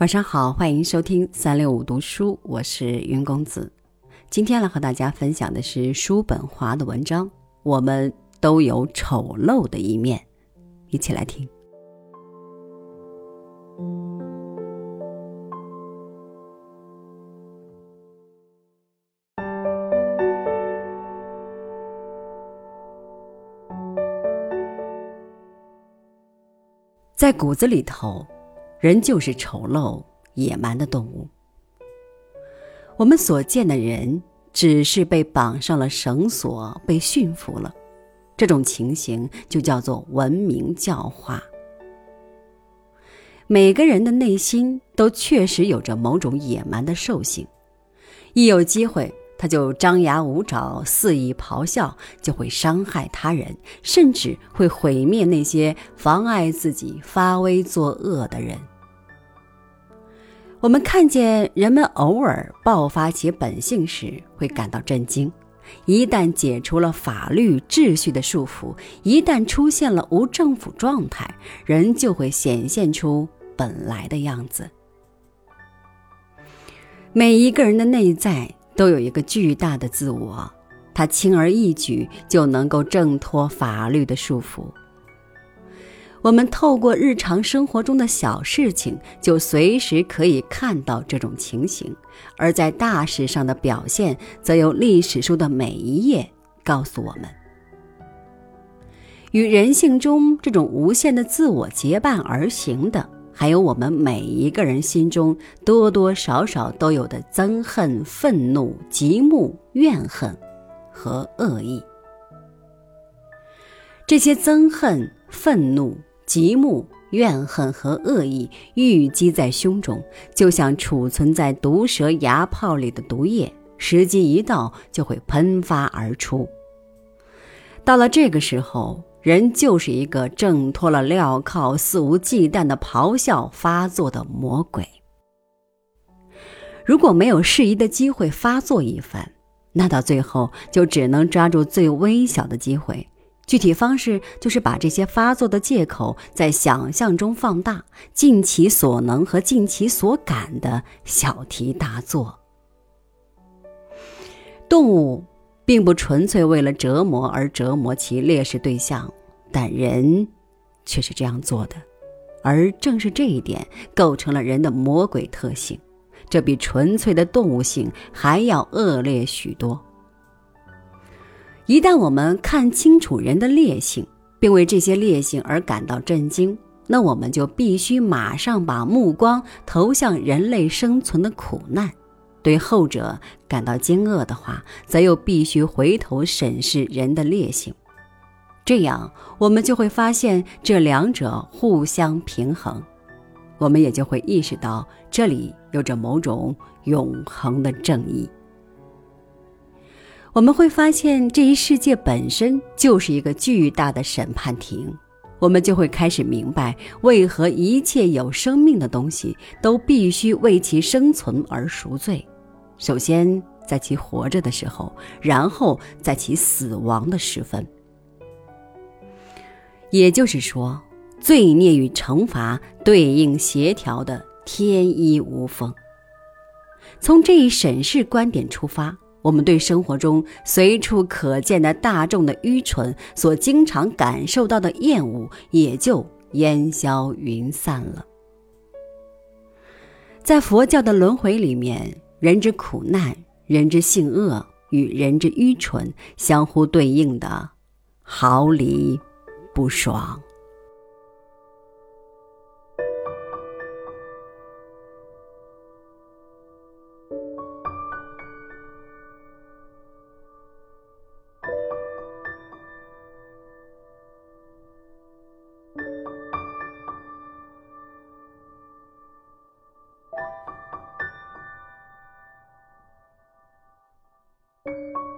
晚上好，欢迎收听三六五读书，我是云公子。今天来和大家分享的是叔本华的文章。我们都有丑陋的一面，一起来听。在骨子里头。人就是丑陋野蛮的动物。我们所见的人只是被绑上了绳索，被驯服了，这种情形就叫做文明教化。每个人的内心都确实有着某种野蛮的兽性，一有机会他就张牙舞爪、肆意咆哮，就会伤害他人，甚至会毁灭那些妨碍自己发威作恶的人。我们看见人们偶尔爆发起本性时，会感到震惊；一旦解除了法律秩序的束缚，一旦出现了无政府状态，人就会显现出本来的样子。每一个人的内在都有一个巨大的自我，他轻而易举就能够挣脱法律的束缚。我们透过日常生活中的小事情，就随时可以看到这种情形；而在大事上的表现，则由历史书的每一页告诉我们。与人性中这种无限的自我结伴而行的，还有我们每一个人心中多多少少都有的憎恨、愤怒、极目、怨恨和恶意。这些憎恨、愤怒。极目、怨恨和恶意郁积在胸中，就像储存在毒蛇牙泡里的毒液，时机一到就会喷发而出。到了这个时候，人就是一个挣脱了镣铐、肆无忌惮的咆哮发作的魔鬼。如果没有适宜的机会发作一番，那到最后就只能抓住最微小的机会。具体方式就是把这些发作的借口在想象中放大，尽其所能和尽其所感的小题大做。动物并不纯粹为了折磨而折磨其猎食对象，但人却是这样做的，而正是这一点构成了人的魔鬼特性，这比纯粹的动物性还要恶劣许多。一旦我们看清楚人的劣性，并为这些劣性而感到震惊，那我们就必须马上把目光投向人类生存的苦难；对后者感到惊愕的话，则又必须回头审视人的劣性。这样，我们就会发现这两者互相平衡，我们也就会意识到这里有着某种永恒的正义。我们会发现，这一世界本身就是一个巨大的审判庭。我们就会开始明白，为何一切有生命的东西都必须为其生存而赎罪。首先，在其活着的时候，然后在其死亡的时分。也就是说，罪孽与惩罚对应协调的天衣无缝。从这一审视观点出发。我们对生活中随处可见的大众的愚蠢所经常感受到的厌恶，也就烟消云散了。在佛教的轮回里面，人之苦难、人之性恶与人之愚蠢相互对应的，毫厘不爽。You